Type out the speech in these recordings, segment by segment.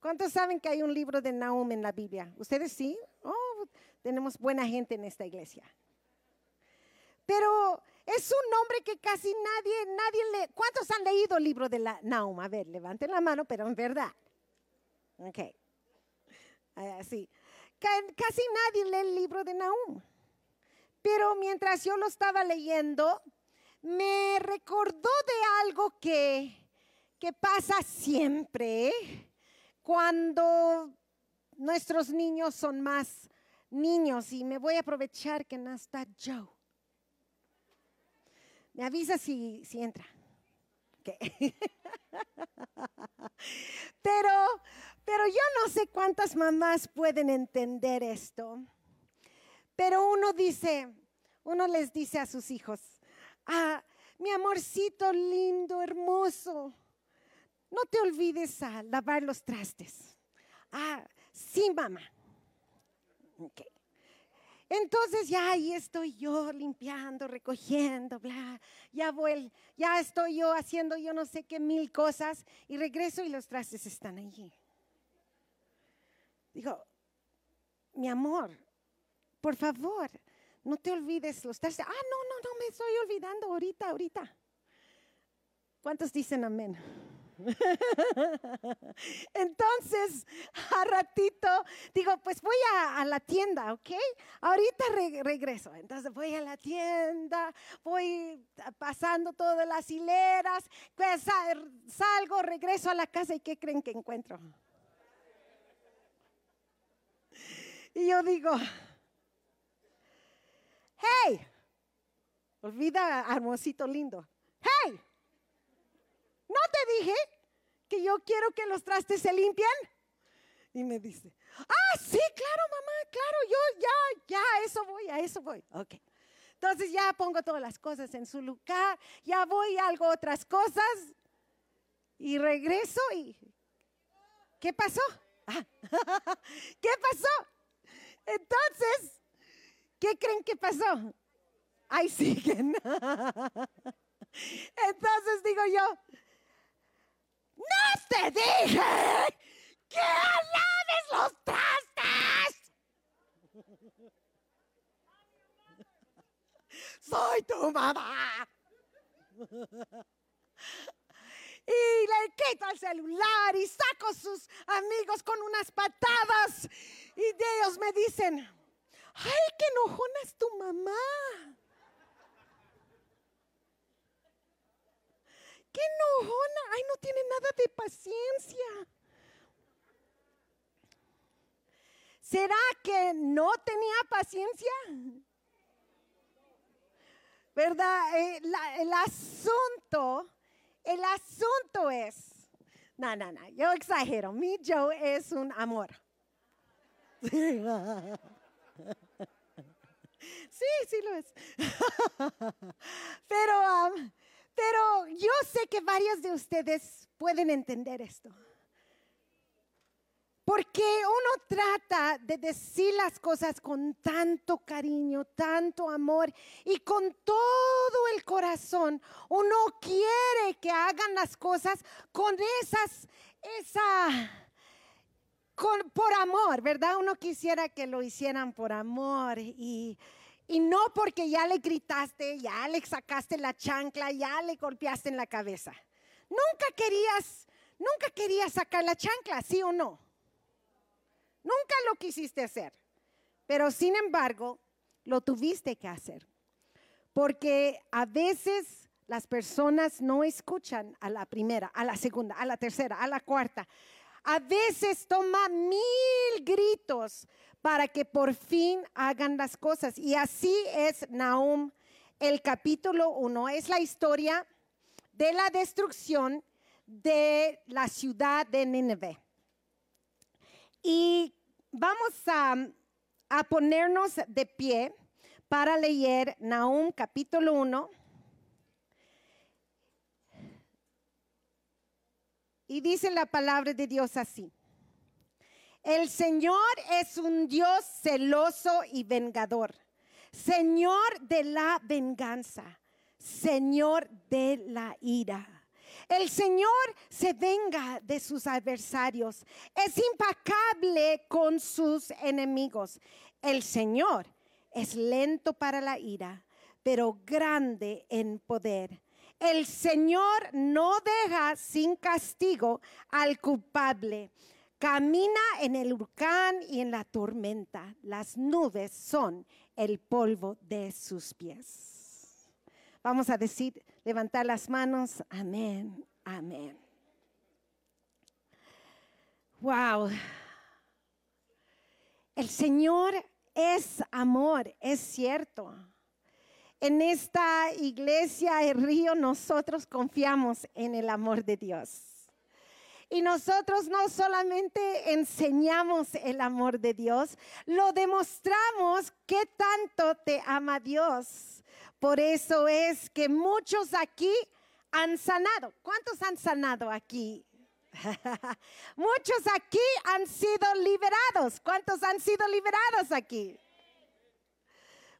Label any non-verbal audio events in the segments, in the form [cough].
¿Cuántos saben que hay un libro de Nahum en la Biblia? ¿Ustedes sí? Oh, tenemos buena gente en esta iglesia. Pero es un nombre que casi nadie, nadie le... ¿Cuántos han leído el libro de la Nahum? A ver, levanten la mano, pero en verdad. Ok. Así. Casi nadie lee el libro de Nahum. Pero mientras yo lo estaba leyendo, me recordó de algo que, que pasa siempre cuando nuestros niños son más niños y me voy a aprovechar que no está Joe. Me avisa si, si entra. [laughs] pero, pero yo no sé cuántas mamás pueden entender esto. Pero uno dice, uno les dice a sus hijos, ah, mi amorcito lindo, hermoso, no te olvides a lavar los trastes. Ah, sí, mamá. Entonces ya ahí estoy yo limpiando, recogiendo, bla, ya voy, ya estoy yo haciendo yo no sé qué mil cosas y regreso y los trastes están allí. Digo, mi amor, por favor, no te olvides los trastes. Ah, no, no, no me estoy olvidando ahorita, ahorita. ¿Cuántos dicen amén? [laughs] Entonces, a ratito, digo, pues voy a, la tienda, ¿ok? Ahorita regreso. Entonces voy a la tienda, voy pasando todas las hileras, pues salgo, regreso a la casa y ¿qué creen que encuentro? Y yo digo, hey, olvida hermosito lindo, hey, ¿no te dije que yo quiero que los trastes se limpien? Y me dice, ah, sí, claro, mamá, claro, yo ya, ya, a eso voy, a eso voy. Ok. Entonces ya pongo todas las cosas en su lugar, ya voy, algo otras cosas y regreso y... ¿Qué pasó? [laughs] ¿Qué pasó? Entonces, ¿qué creen que pasó? Ahí siguen. [laughs] Entonces digo yo, ¡No te dije que laves los trastes! Soy tu mamá. Y le quito el celular y saco sus amigos con unas patadas. Y ellos me dicen, ay, qué enojona es tu mamá. Qué enojona, ay, no tiene nada de paciencia. ¿Será que no tenía paciencia? ¿Verdad? Eh, el asunto, el asunto es, no, no, no, yo exagero, mi Joe es un amor. [laughs] Sí, sí lo es. [laughs] Pero um, pero yo sé que varias de ustedes pueden entender esto. Porque uno trata de decir las cosas con tanto cariño, tanto amor y con todo el corazón. Uno quiere que hagan las cosas con esas, esa, con, por amor, ¿verdad? Uno quisiera que lo hicieran por amor y, y no porque ya le gritaste, ya le sacaste la chancla, ya le golpeaste en la cabeza. Nunca querías, nunca querías sacar la chancla, ¿sí o no? Nunca lo quisiste hacer. Pero sin embargo, lo tuviste que hacer. Porque a veces las personas no escuchan a la primera, a la segunda, a la tercera, a la cuarta a veces toma mil gritos para que por fin hagan las cosas. Y así es Nahum, el capítulo 1. Es la historia de la destrucción de la ciudad de Nínive. Y vamos a, ponernos de pie para leer Nahum capítulo 1 Y dice la palabra de Dios así. El Señor es un Dios celoso y vengador. Señor de la venganza. Señor de la ira. El Señor se venga de sus adversarios. Es impacable con sus enemigos. El Señor es lento para la ira, pero grande en poder. El Señor no deja sin castigo al culpable. Camina en el huracán y en la tormenta. Las nubes son el polvo de sus pies. Vamos a decir, levantar las manos. Amén, amén. Wow. El Señor es amor, es cierto. En esta iglesia, el río, nosotros confiamos en el amor de Dios. Y nosotros no solamente enseñamos el amor de Dios, lo demostramos que tanto te ama Dios. Por eso es que muchos aquí han sanado. ¿Cuántos han sanado aquí? [laughs] muchos aquí han sido liberados. ¿Cuántos han sido liberados aquí?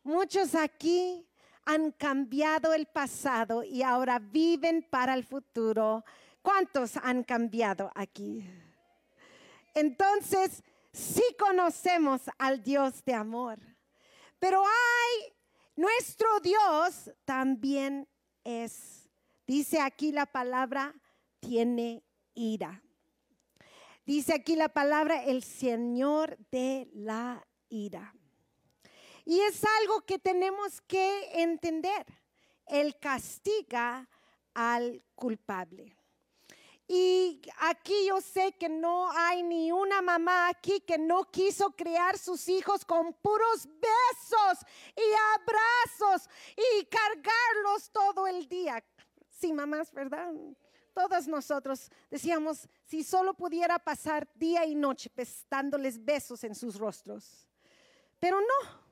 Muchos aquí han cambiado el pasado y ahora viven para el futuro ¿Cuántos han cambiado aquí? Entonces, sí conocemos al Dios de amor, pero hay, nuestro Dios también es, dice aquí la palabra, tiene ira. Dice aquí la palabra, el Señor de la ira. Y es algo que tenemos que entender. Él castiga al culpable. Y aquí yo sé que no hay ni una mamá aquí que no quiso criar sus hijos con puros besos y abrazos y cargarlos todo el día. Sí, mamás, ¿verdad? Todos nosotros decíamos, si solo pudiera pasar día y noche dándoles besos en sus rostros. Pero no,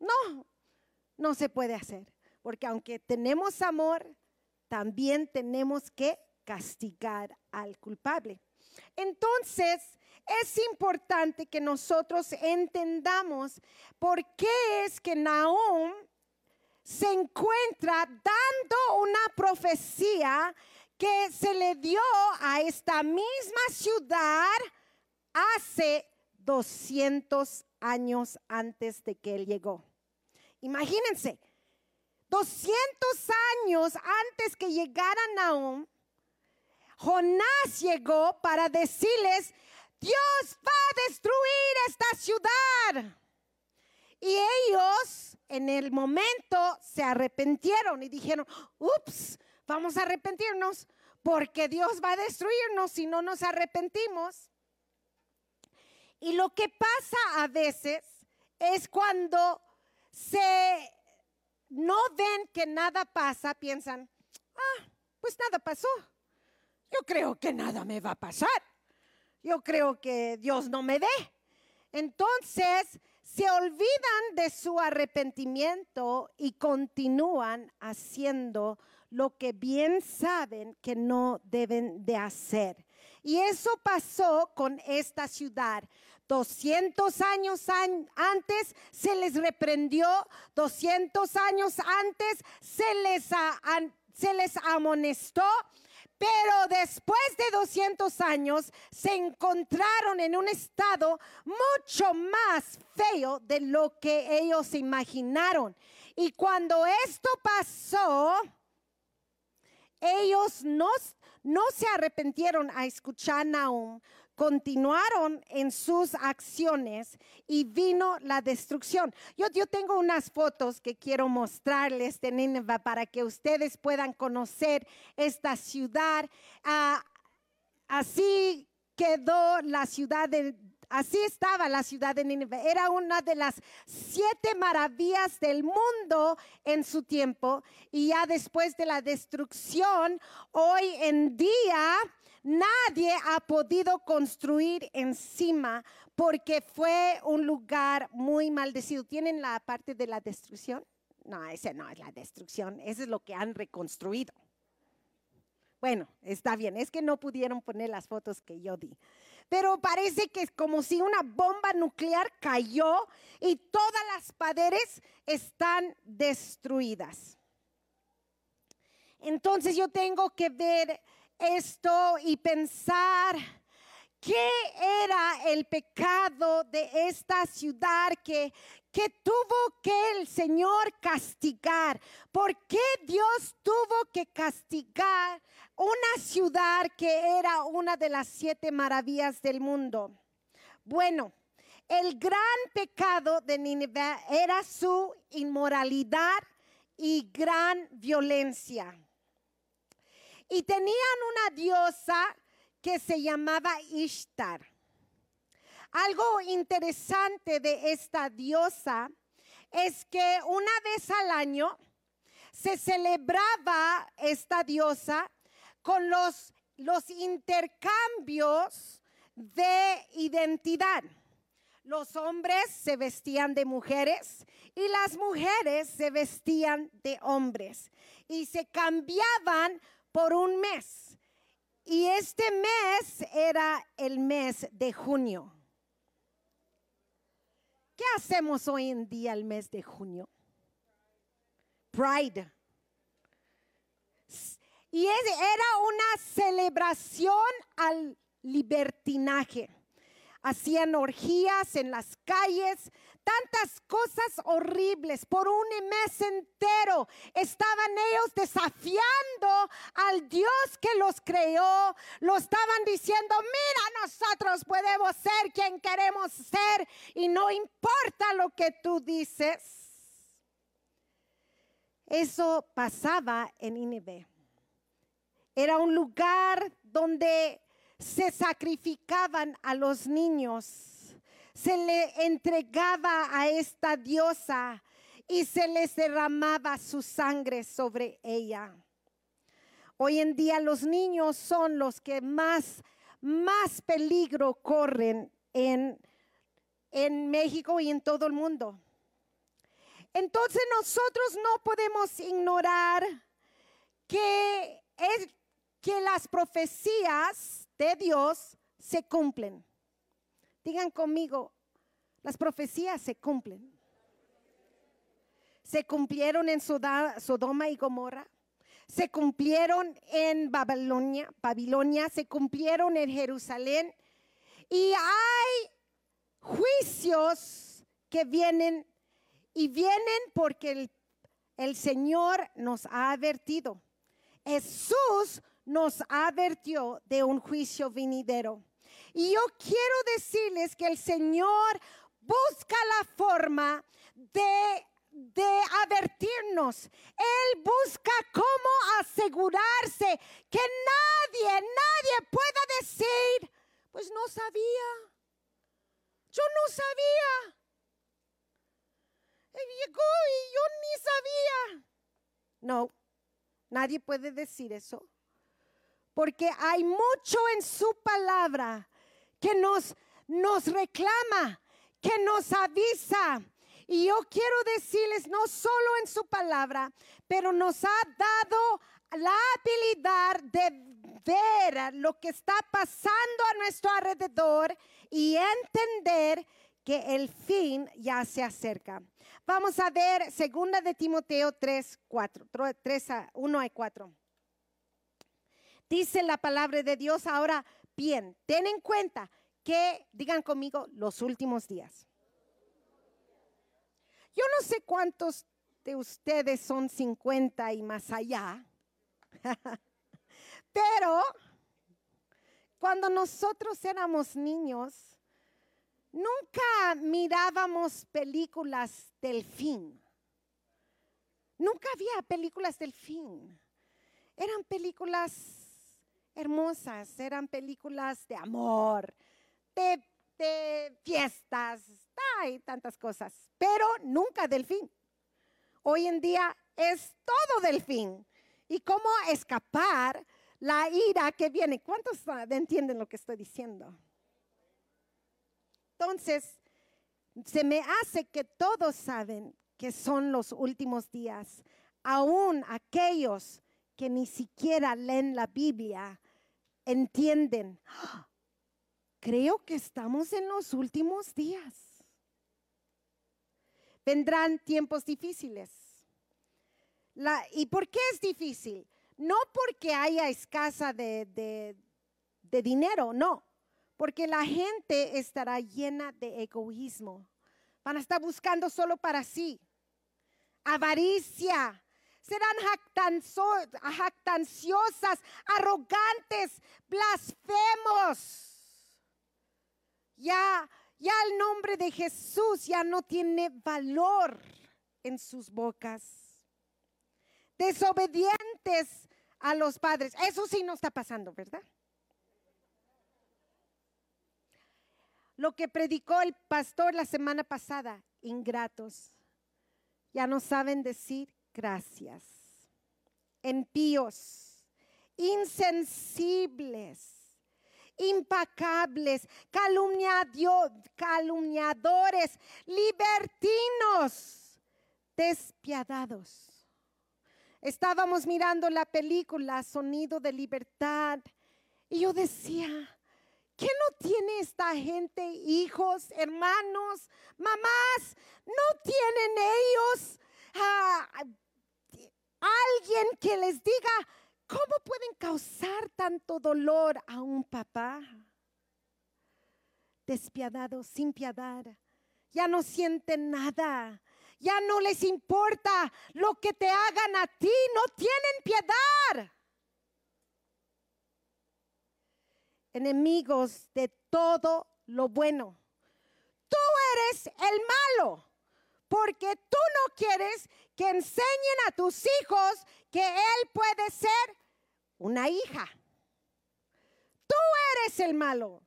no, no se puede hacer. Porque aunque tenemos amor, también tenemos que castigar al culpable. Entonces, es importante que nosotros entendamos por qué es que Nahum se encuentra dando una profecía que se le dio a esta misma ciudad hace 200 años antes de que él llegó. Imagínense, 200 años antes que llegara Nahum, Jonás llegó para decirles, Dios va a destruir esta ciudad. Y ellos en el momento se arrepintieron y dijeron, ups, vamos a arrepentirnos porque Dios va a destruirnos si no nos arrepentimos. Y lo que pasa a veces es cuando se no ven que nada pasa, piensan, ah, pues nada pasó yo creo que nada me va a pasar. Yo creo que Dios no me ve. Entonces se olvidan de su arrepentimiento y continúan haciendo lo que bien saben que no deben de hacer. Y eso pasó con esta ciudad. 200 años antes se les reprendió, 200 años antes se les, se les amonestó pero después de 200 años se encontraron en un estado mucho más feo de lo que ellos imaginaron. Y cuando esto pasó, ellos no, no se arrepintieron a escuchar Nahum, continuaron en sus acciones y vino la destrucción. Yo, tengo unas fotos que quiero mostrarles de Nínive para que ustedes puedan conocer esta ciudad. Ah, así quedó la ciudad de, Así estaba la ciudad de Nínive. Era una de las siete maravillas del mundo en su tiempo. Y ya después de la destrucción, hoy en día Nadie ha podido construir encima porque fue un lugar muy maldecido. ¿Tienen la parte de la destrucción? No, esa no es la destrucción, eso es lo que han reconstruido. Bueno, está bien, es que no pudieron poner las fotos que yo di. Pero parece que es como si una bomba nuclear cayó y todas las paredes están destruidas. Entonces yo tengo que ver esto y pensar qué era el pecado de esta ciudad que, que tuvo que el Señor castigar. ¿Por qué Dios tuvo que castigar una ciudad que era una de las siete maravillas del mundo? Bueno, el gran pecado de Nínive era su inmoralidad y gran violencia. Y tenían una diosa que se llamaba Ishtar. Algo interesante de esta diosa es que una vez al año se celebraba esta diosa con los, los intercambios de identidad. Los hombres se vestían de mujeres y las mujeres se vestían de hombres y se cambiaban por un mes. Y este mes era el mes de junio. ¿Qué hacemos hoy en día el mes de junio? Pride. Y era una celebración al libertinaje hacían orgías en las calles, tantas cosas horribles. Por un mes entero estaban ellos desafiando al Dios que los creó. Lo estaban diciendo, mira, nosotros podemos ser quien queremos ser y no importa lo que tú dices. Eso pasaba en Nínive. Era un lugar donde se sacrificaban a los niños, se le entregaba a esta diosa y se les derramaba su sangre sobre ella. Hoy en día los niños son los que más, más peligro corren en, en México y en todo el mundo. Entonces nosotros no podemos ignorar que, es, que las profecías de Dios se cumplen. Digan conmigo, las profecías se cumplen. Se cumplieron en Sodoma y Gomorra. Se cumplieron en Babilonia, Babilonia, se cumplieron en Jerusalén. Y hay juicios que vienen y vienen porque el, el Señor nos ha advertido. Jesús nos advirtió de un juicio venidero. Y yo quiero decirles que el Señor busca la forma de, de advertirnos. Él busca cómo asegurarse que nadie, nadie pueda decir, pues no sabía. Yo no sabía. Llegó y yo ni sabía. No, nadie puede decir eso porque hay mucho en su palabra que nos, nos reclama, que nos avisa. Y yo quiero decirles, no solo en su palabra, pero nos ha dado la habilidad de ver lo que está pasando a nuestro alrededor y entender que el fin ya se acerca. Vamos a ver segunda de Timoteo 3, 4, 3 a 1 a 4. Dice la palabra de Dios ahora, bien, ten en cuenta que, digan conmigo, los últimos días. Yo no sé cuántos de ustedes son 50 y más allá, [laughs] pero cuando nosotros éramos niños, nunca mirábamos películas del fin. Nunca había películas del fin. Eran películas hermosas, eran películas de amor, de, fiestas, y tantas cosas, pero nunca del fin. Hoy en día es todo del fin. ¿Y cómo escapar la ira que viene? ¿Cuántos entienden lo que estoy diciendo? Entonces, se me hace que todos saben que son los últimos días, aún aquellos que ni siquiera leen la Biblia entienden. Creo que estamos en los últimos días. Vendrán tiempos difíciles. ¿Y por qué es difícil? no porque haya escasa de, de, de dinero, no, porque la gente estará llena de egoísmo. Van a estar buscando solo para sí. Avaricia. Serán jactanciosas, arrogantes, blasfemos. Ya, ya el nombre de Jesús ya no tiene valor en sus bocas. Desobedientes a los padres. Eso sí no está pasando, ¿verdad? Lo que predicó el pastor la semana pasada, ingratos. Ya no saben decir gracias. Empíos, insensibles impacables, calumniadores, libertinos, despiadados. Estábamos mirando la película Sonido de Libertad y yo decía, ¿qué no tiene esta gente hijos, hermanos, mamás? ¿No tienen ellos ah, alguien que les diga, ¿Cómo pueden causar tanto dolor a un papá? Despiadado, sin piedad. Ya no sienten nada. Ya no les importa lo que te hagan a ti. No tienen piedad. Enemigos de todo lo bueno. Tú eres el malo porque tú no quieres que enseñen a tus hijos que Él puede ser una hija. Tú eres el malo.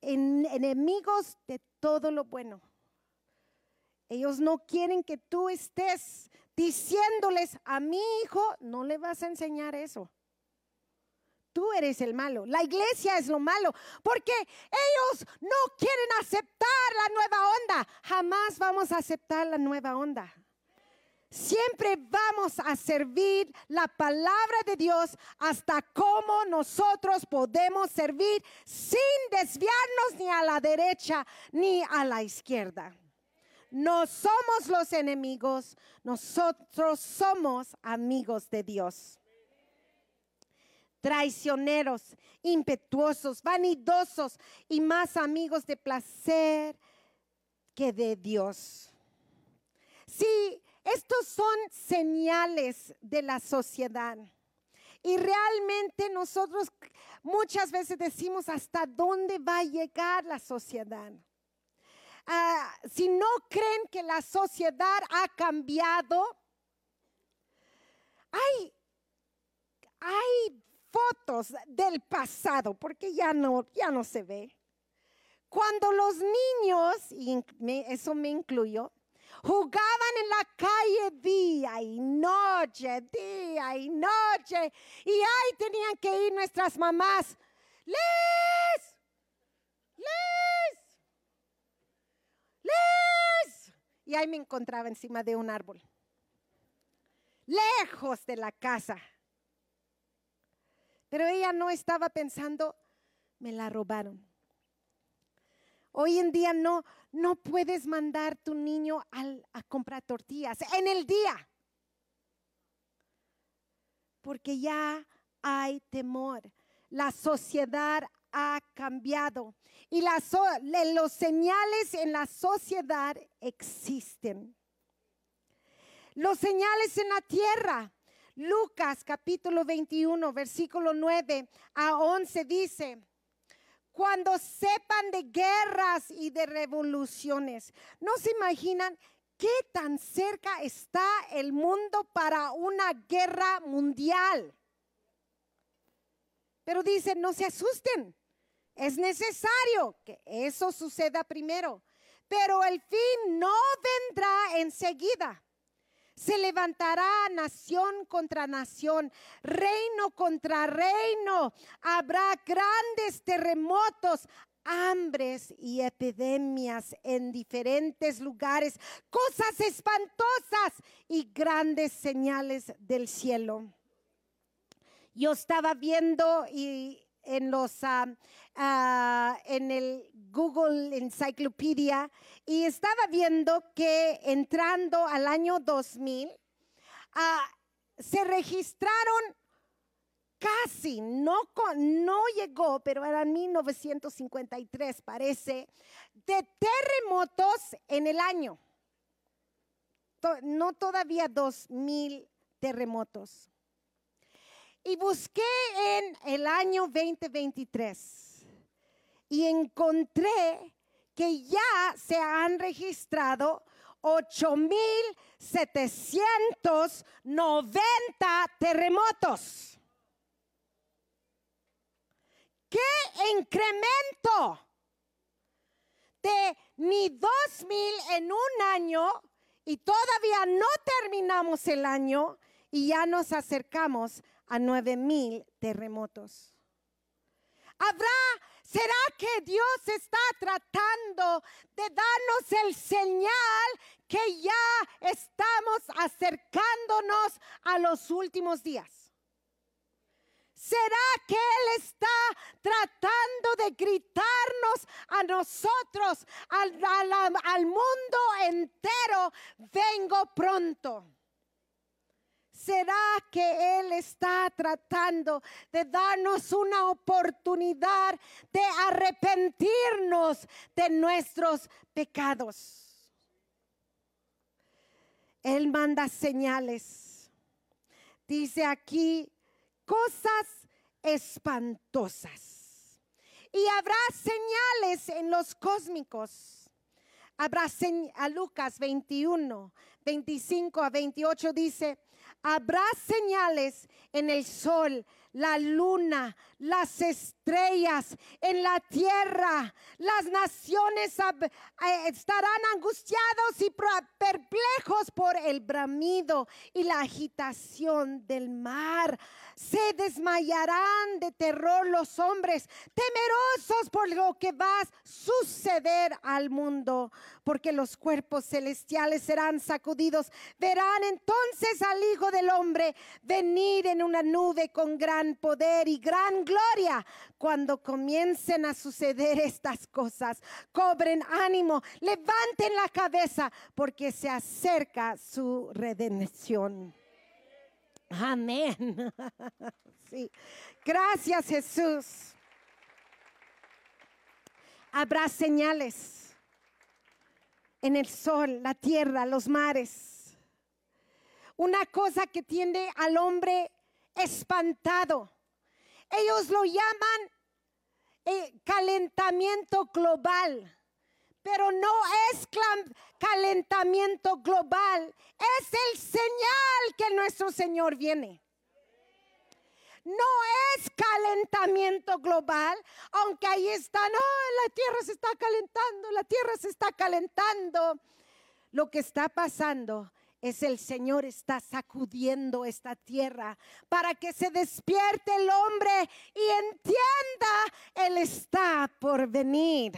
enemigos de todo lo bueno. Ellos no quieren que tú estés diciéndoles a mi hijo, no le vas a enseñar eso. Tú eres el malo. La iglesia es lo malo. Porque ellos no quieren aceptar la nueva onda. Jamás vamos a aceptar la nueva onda. Siempre vamos a servir la palabra de Dios hasta cómo nosotros podemos servir sin desviarnos ni a la derecha ni a la izquierda. No somos los enemigos, nosotros somos amigos de Dios. Traicioneros, impetuosos, vanidosos y más amigos de placer que de Dios. Sí, estos son señales de la sociedad. Y realmente nosotros muchas veces decimos hasta dónde va a llegar la sociedad. Ah, si no creen que la sociedad ha cambiado, hay, hay fotos del pasado, porque ya no, ya no se ve. Cuando los niños, y eso me incluyo, Jugaban en la calle día y noche, día y noche. Y ahí tenían que ir nuestras mamás. ¡Les! ¡Les! ¡Les! Y ahí me encontraba encima de un árbol. Lejos de la casa. Pero ella no estaba pensando, me la robaron. Hoy en día no, no puedes mandar tu niño a comprar tortillas en el día. Porque ya hay temor. La sociedad ha cambiado y las, los señales en la sociedad existen. Los señales en la tierra. Lucas capítulo 21, versículo 9 a 11 dice, cuando sepan de guerras y de revoluciones. ¿No se imaginan qué tan cerca está el mundo para una guerra mundial? Pero dicen, no se asusten. Es necesario que eso suceda primero, pero el fin no vendrá enseguida. Se levantará nación contra nación, reino contra reino. Habrá grandes terremotos, hambres y epidemias en diferentes lugares, cosas espantosas y grandes señales del cielo. Yo estaba viendo y en los ah, ah, en el Google Encyclopedia y estaba viendo que entrando al año 2000, ah, se registraron casi, no, no llegó, pero era 1953, parece, de terremotos en el año. no todavía 2000 terremotos. Y busqué en el año 2023 y encontré que ya se han registrado 8.790 terremotos. ¿Qué incremento? De ni 2.000 en un año y todavía no terminamos el año y ya nos acercamos a 9.000 terremotos. Habrá ¿Será que Dios está tratando de darnos el señal que ya estamos acercándonos a los últimos días? ¿Será que Él está tratando de gritarnos a nosotros, al, al, mundo entero, vengo pronto? ¿Será que Él está tratando de darnos una oportunidad de arrepentirnos de nuestros pecados? Él manda señales. Dice aquí cosas espantosas. Y habrá señales en los cósmicos. Habrá a Lucas 21, 25 a 28 dice, habrá señales en el sol, la luna, las estrellas, en la tierra. Las naciones eh, estarán angustiados y perplejos por el bramido y la agitación del mar. Se desmayarán de terror los hombres, temerosos por lo que va a suceder al mundo, porque los cuerpos celestiales serán sacudidos. Verán entonces al Hijo del Hombre venir en una nube con gran poder y gran gloria. Cuando comiencen a suceder estas cosas, cobren ánimo, levanten la cabeza, porque se acerca su redención. Amén. [laughs] Sí. Gracias Jesús. Habrá señales en el sol, la tierra, los mares. Una cosa que tiende al hombre espantado. Ellos lo llaman eh, calentamiento global pero no es calentamiento global, es el señal que nuestro Señor viene. No es calentamiento global, aunque ahí están, oh, la tierra se está calentando, la tierra se está calentando. Lo que está pasando es el Señor está sacudiendo esta tierra para que se despierte el hombre y entienda, Él está por venir.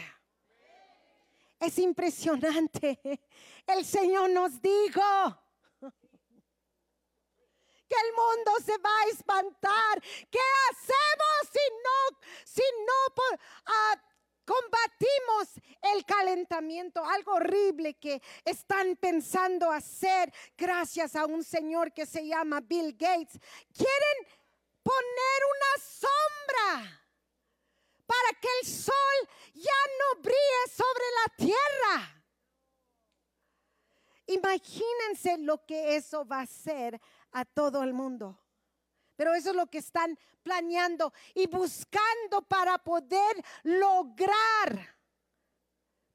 Es impresionante. El Señor nos dijo [laughs] que el mundo se va a espantar. ¿Qué hacemos si no, si no ah, combatimos el calentamiento? Algo horrible que están pensando hacer gracias a un señor que se llama Bill Gates. Quieren poner una sombra para que el sol ya no brille sobre la tierra. Imagínense lo que eso va a hacer a todo el mundo. Pero eso es lo que están planeando y buscando para poder lograr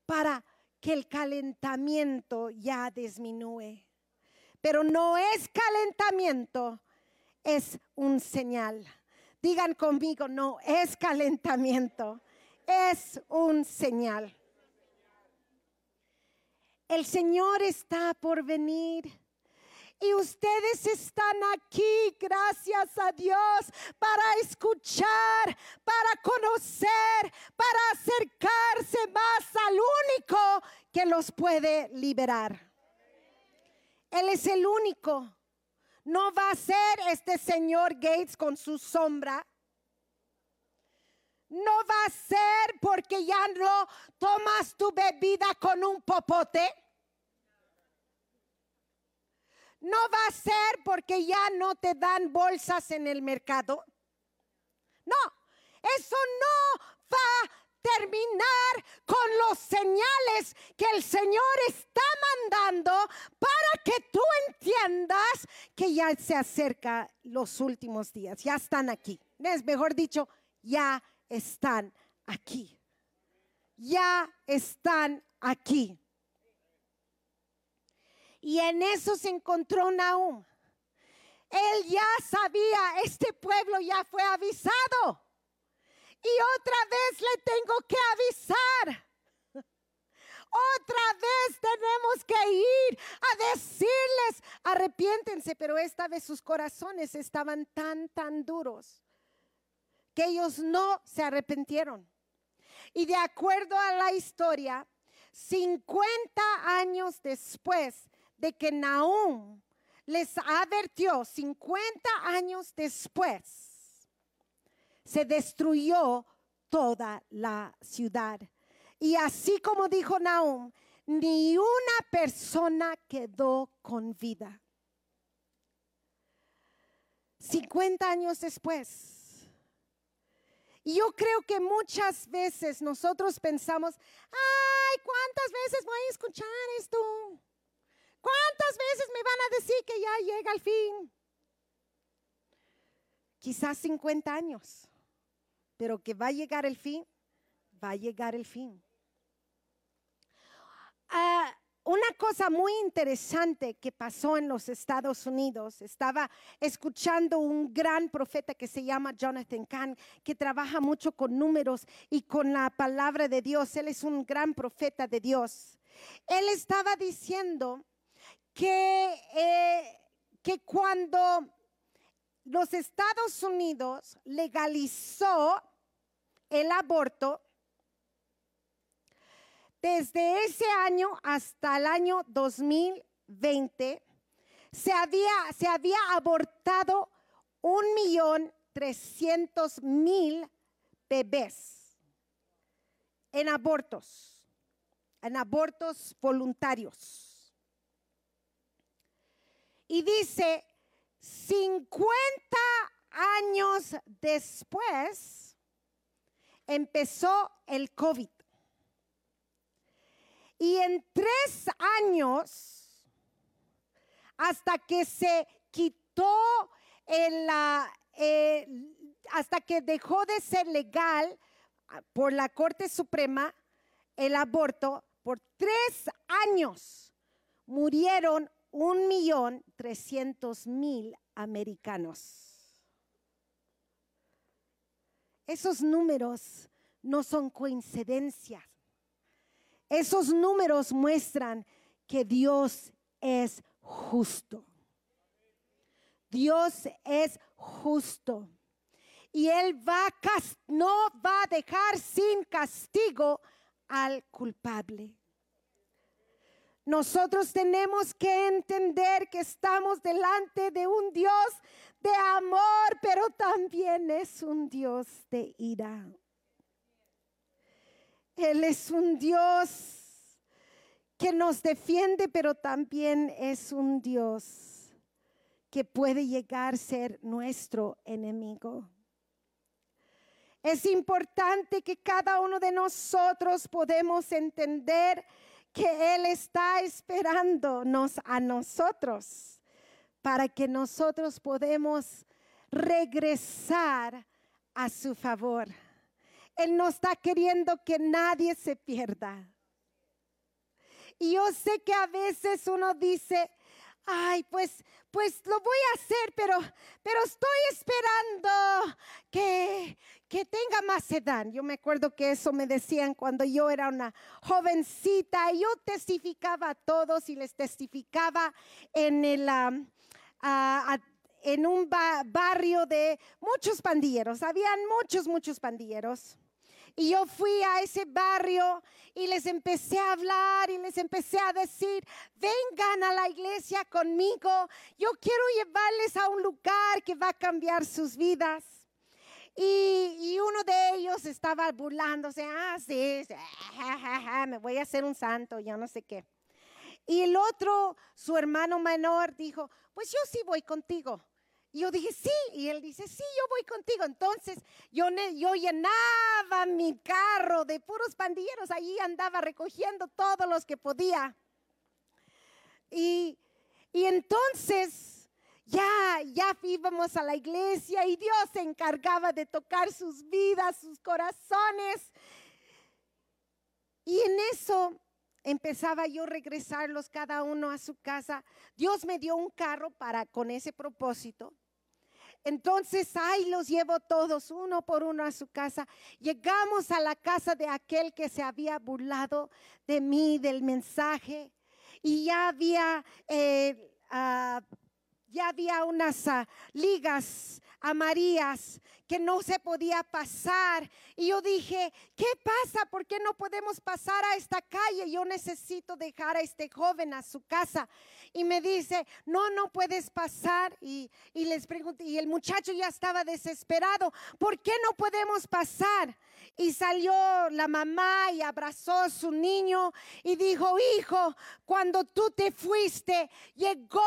para que el calentamiento ya disminúe. Pero no es calentamiento, es un señal. Digan conmigo, no es calentamiento, es un señal. El Señor está por venir. Y ustedes están aquí, gracias a Dios, para escuchar, para conocer, para acercarse más al único que los puede liberar. Él es el único no va a ser este señor Gates con su sombra. No va a ser porque ya no tomas tu bebida con un popote. No va a ser porque ya no te dan bolsas en el mercado. No, eso no va a terminar con los señales que el Señor está mandando para que tú entiendas que ya se acerca los últimos días, ya están aquí. Es mejor dicho, ya están aquí. Ya están aquí. Y en eso se encontró Nahum. Él ya sabía, este pueblo ya fue avisado. Y otra vez le tengo que avisar. [laughs] Otra vez tenemos que ir a decirles, arrepiéntense, pero esta vez sus corazones estaban tan, tan duros que ellos no se arrepintieron. Y de acuerdo a la historia, 50 años después de que Nahum les advirtió, 50 años después, se destruyó toda la ciudad. Y así como dijo Nahum, ni una persona quedó con vida. 50 años después. Y yo creo que muchas veces nosotros pensamos, ay, ¿cuántas veces voy a escuchar esto? ¿Cuántas veces me van a decir que ya llega el fin? Quizás 50 años, pero que va a llegar el fin, va a llegar el fin. Ah, una cosa muy interesante que pasó en los Estados Unidos, estaba escuchando un gran profeta que se llama Jonathan Kahn, que trabaja mucho con números y con la palabra de Dios. Él es un gran profeta de Dios. Él estaba diciendo que, eh, que cuando los Estados Unidos legalizó el aborto, desde ese año hasta el año 2020, se había, se había abortado un millón trescientos mil bebés en abortos, en abortos voluntarios. Y dice, 50 años después empezó el COVID. Y en tres años, hasta que se quitó el, hasta que dejó de ser legal ah, por la Corte Suprema el aborto, por tres años murieron un millón trescientos mil americanos. Esos números no son coincidencias. Esos números muestran que Dios es justo. Dios es justo. Y Él va no va a dejar sin castigo al culpable. Nosotros tenemos que entender que estamos delante de un Dios de amor, pero también es un Dios de ira. Él es un Dios que nos defiende, pero también es un Dios que puede llegar a ser nuestro enemigo. Es importante que cada uno de nosotros podemos entender Él está esperándonos a nosotros para que nosotros podemos regresar a su favor. Él no está queriendo que nadie se pierda. Y yo sé que a veces uno dice, ay, pues, pues lo voy a hacer, pero, pero estoy esperando que, que tenga más edad. Yo me acuerdo que eso me decían cuando yo era una jovencita yo testificaba a todos y les testificaba en el... en un barrio de muchos pandilleros, habían muchos, muchos pandilleros. Y yo fui a ese barrio y les empecé a hablar y les empecé a decir, vengan a la iglesia conmigo, yo quiero llevarles a un lugar que va a cambiar sus vidas. Y, uno de ellos estaba burlándose, ah, sí, me voy a hacer un santo, yo no sé qué. Y el otro, su hermano menor, dijo, pues yo sí voy contigo. Y yo dije, sí. Y él dice, sí, yo voy contigo. Entonces yo, yo llenaba mi carro de puros pandilleros. Allí andaba recogiendo todos los que podía. Y, y entonces ya, ya íbamos a la iglesia y Dios se encargaba de tocar sus vidas, sus corazones. Y en eso empezaba yo a regresarlos cada uno a su casa. Dios me dio un carro para con ese propósito. Entonces ahí los llevo todos uno por uno a su casa. Llegamos a la casa de aquel que se había burlado de mí, del mensaje, y ya había, ah, ya había unas ah, ligas amarillas que no se podía pasar. Y yo dije, ¿qué pasa? ¿Por qué no podemos pasar a esta calle? Yo necesito dejar a este joven a su casa. Y me dice, no, no puedes pasar. Y, y les pregunté, y el muchacho ya estaba desesperado, ¿por qué no podemos pasar? Y salió la mamá y abrazó a su niño y dijo, hijo, cuando tú te fuiste, llegó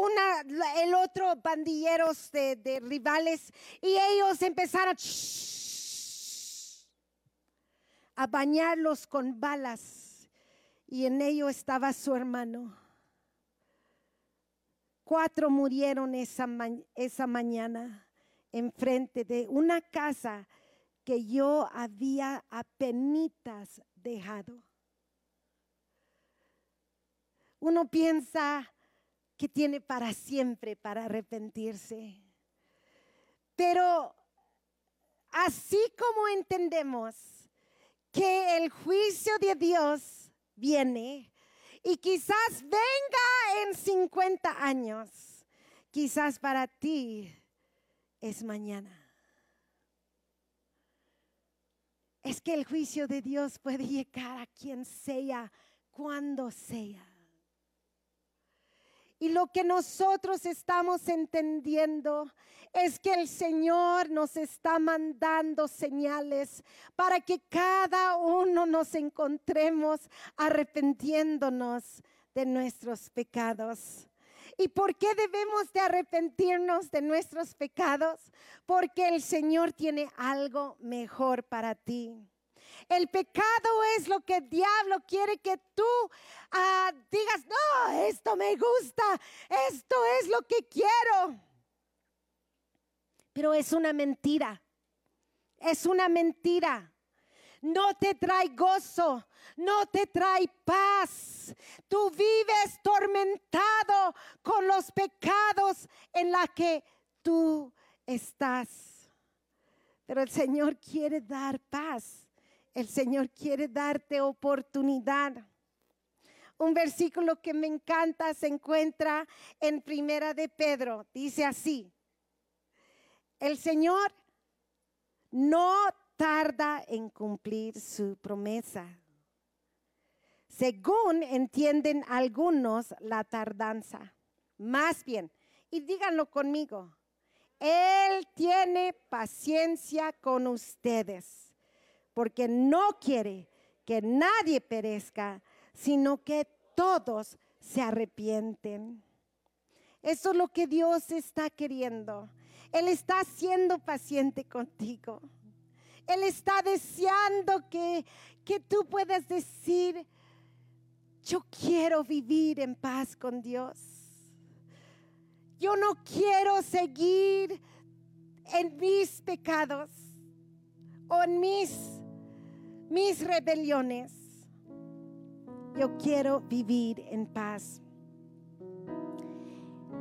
una, el otro bandilleros de, rivales y ellos empezaron a bañarlos con balas y en ello estaba su hermano. Cuatro murieron esa mañana enfrente de una casa que yo había apenas dejado. Uno piensa que tiene para siempre para arrepentirse. Pero así como entendemos que el juicio de Dios viene y quizás venga en 50 años, quizás para ti es mañana. Es que el juicio de Dios puede llegar a quien sea, cuando sea. Y lo que nosotros estamos entendiendo es que el Señor nos está mandando señales para que cada uno nos encontremos arrepentiéndonos de nuestros pecados. ¿Y por qué debemos de arrepentirnos de nuestros pecados? Porque el Señor tiene algo mejor para ti. El pecado es lo que el diablo quiere que tú ah, digas, no, esto me gusta, esto es lo que quiero. Pero es una mentira, es una mentira. No te trae gozo, no te trae paz. Tú vives tormentado con los pecados en la que tú estás. Pero el Señor quiere dar paz. El Señor quiere darte oportunidad. Un versículo que me encanta se encuentra en Primera de Pedro. Dice así: El Señor no tarda en cumplir su promesa. Según entienden algunos la tardanza. Más bien, y díganlo conmigo, Él tiene paciencia con ustedes porque no quiere que nadie perezca, sino que todos se arrepienten. Eso es lo que Dios está queriendo. Él está siendo paciente contigo. Él está deseando que, que tú puedas decir, yo quiero vivir en paz con Dios. Yo no quiero seguir en mis pecados o en mis mis rebeliones. Yo quiero vivir en paz.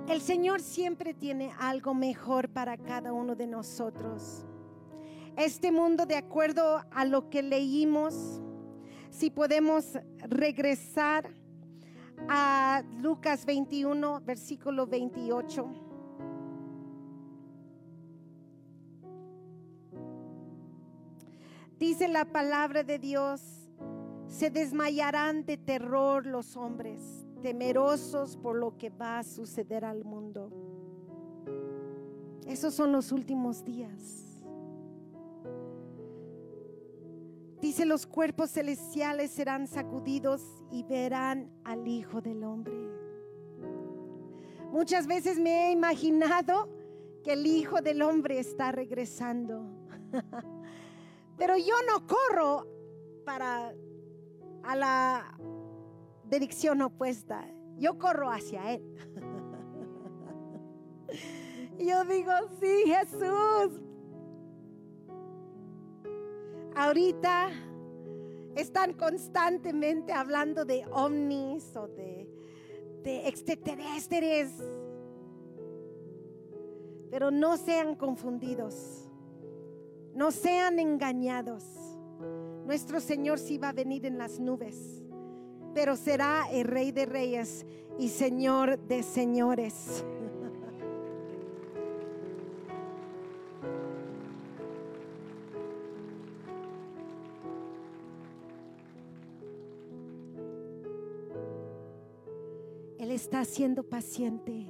El Señor siempre tiene algo mejor para cada uno de nosotros. Este mundo, de acuerdo a lo que leímos, si podemos regresar a Lucas 21, versículo 28. Dice la palabra de Dios, se desmayarán de terror los hombres, temerosos por lo que va a suceder al mundo. Esos son los últimos días. Dice, los cuerpos celestiales serán sacudidos y verán al Hijo del Hombre. Muchas veces me he imaginado que el Hijo del Hombre está regresando. [laughs] Pero yo no corro para a la dirección opuesta. Yo corro hacia Él. [laughs] yo digo, sí, Jesús. Ahorita están constantemente hablando de ovnis o de, de extraterrestres. Pero no sean confundidos. No sean engañados. Nuestro Señor sí va a venir en las nubes, pero será el Rey de Reyes y Señor de Señores. Está siendo paciente.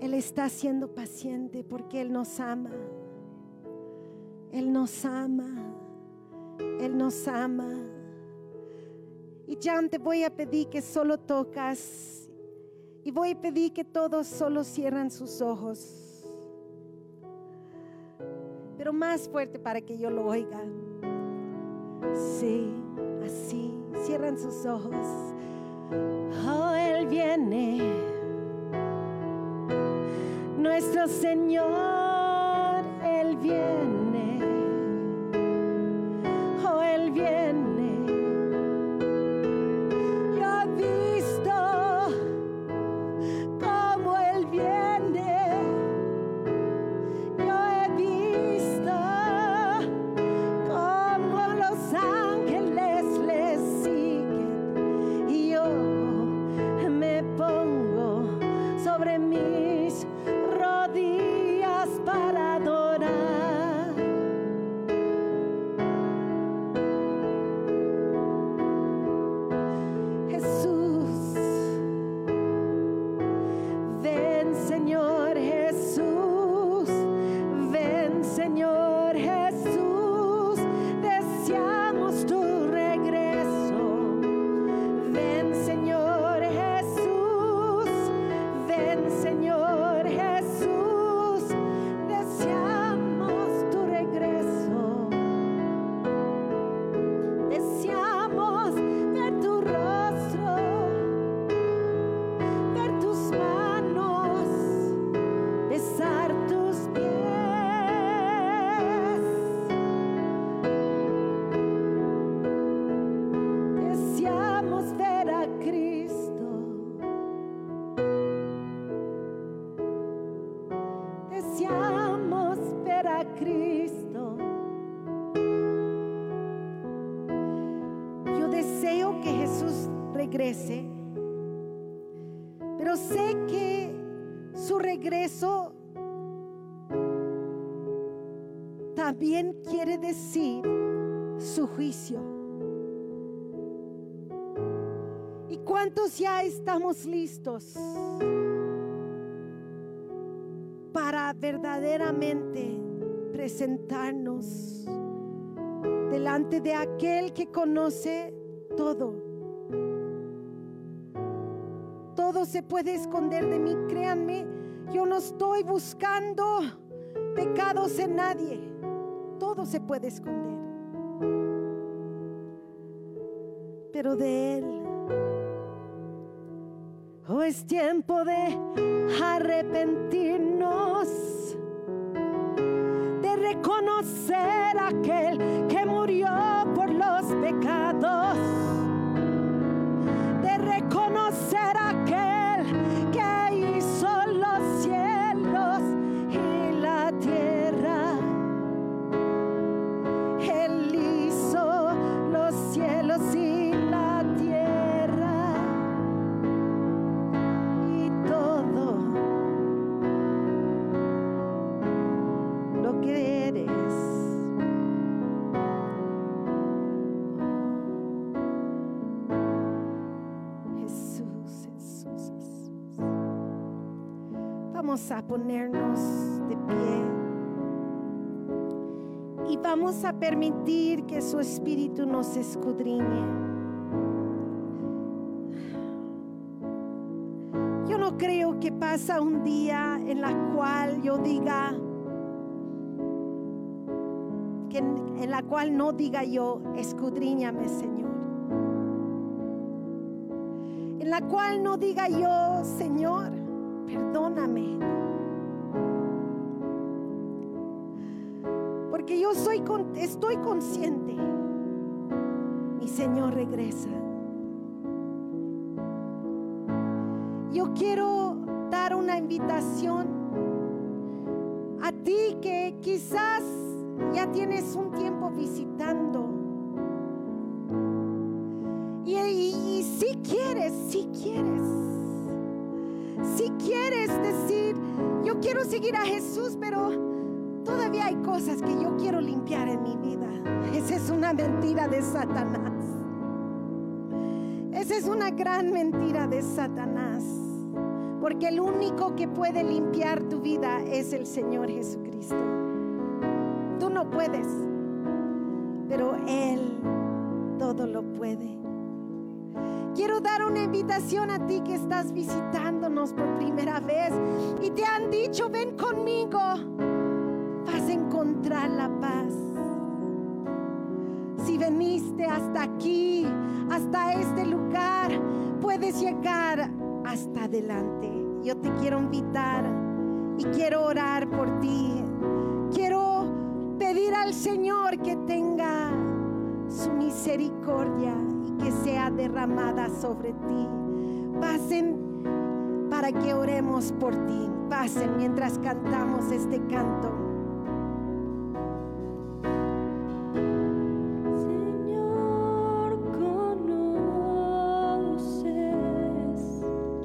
Él está siendo paciente porque Él nos ama. Él nos ama. Él nos ama. Y Jan, te voy a pedir que solo tocas. Y voy a pedir que todos solo cierran sus ojos. Pero más fuerte para que yo lo oiga. Sí, así. Cierran sus ojos. Oh, Él viene. Nuestro Señor, Él viene. A Cristo. Yo deseo que Jesús regrese, pero sé que su regreso también quiere decir su juicio. ¿Y cuántos ya estamos listos para verdaderamente presentarnos delante de aquel que conoce todo? Todo se puede esconder de mí, créanme, yo no estoy buscando pecados en nadie, todo se puede esconder, pero de Él. Oh, es tiempo de arrepentirnos, a aquel A ponernos de pie y vamos a permitir que su espíritu nos escudriñe. Yo no creo que pasa un día en la cual yo diga, en, en la cual no diga yo, escudriñame Señor. En la cual no diga yo, Señor, perdóname. Porque yo soy estoy consciente. Mi Señor regresa. Yo quiero dar una invitación a ti que quizás ya tienes un tiempo visitando. Y, y- y si quieres, si quieres, si quieres decir, yo quiero seguir a Jesús, pero todavía hay cosas que yo quiero limpiar en mi vida. Esa es una mentira de Satanás. Esa es una gran mentira de Satanás. Porque el único que puede limpiar tu vida es el Señor Jesucristo. Tú no puedes, pero Él todo lo puede. Quiero dar una invitación a ti que estás visitándonos por primera vez y te han dicho, ven conmigo, vas a encontrar la paz. Si veniste hasta aquí, hasta este lugar, puedes llegar hasta adelante. Yo te quiero invitar y quiero orar por ti. Quiero pedir al Señor que tenga su misericordia que sea derramada sobre ti. Pasen para que oremos por ti. Pasen mientras cantamos este canto.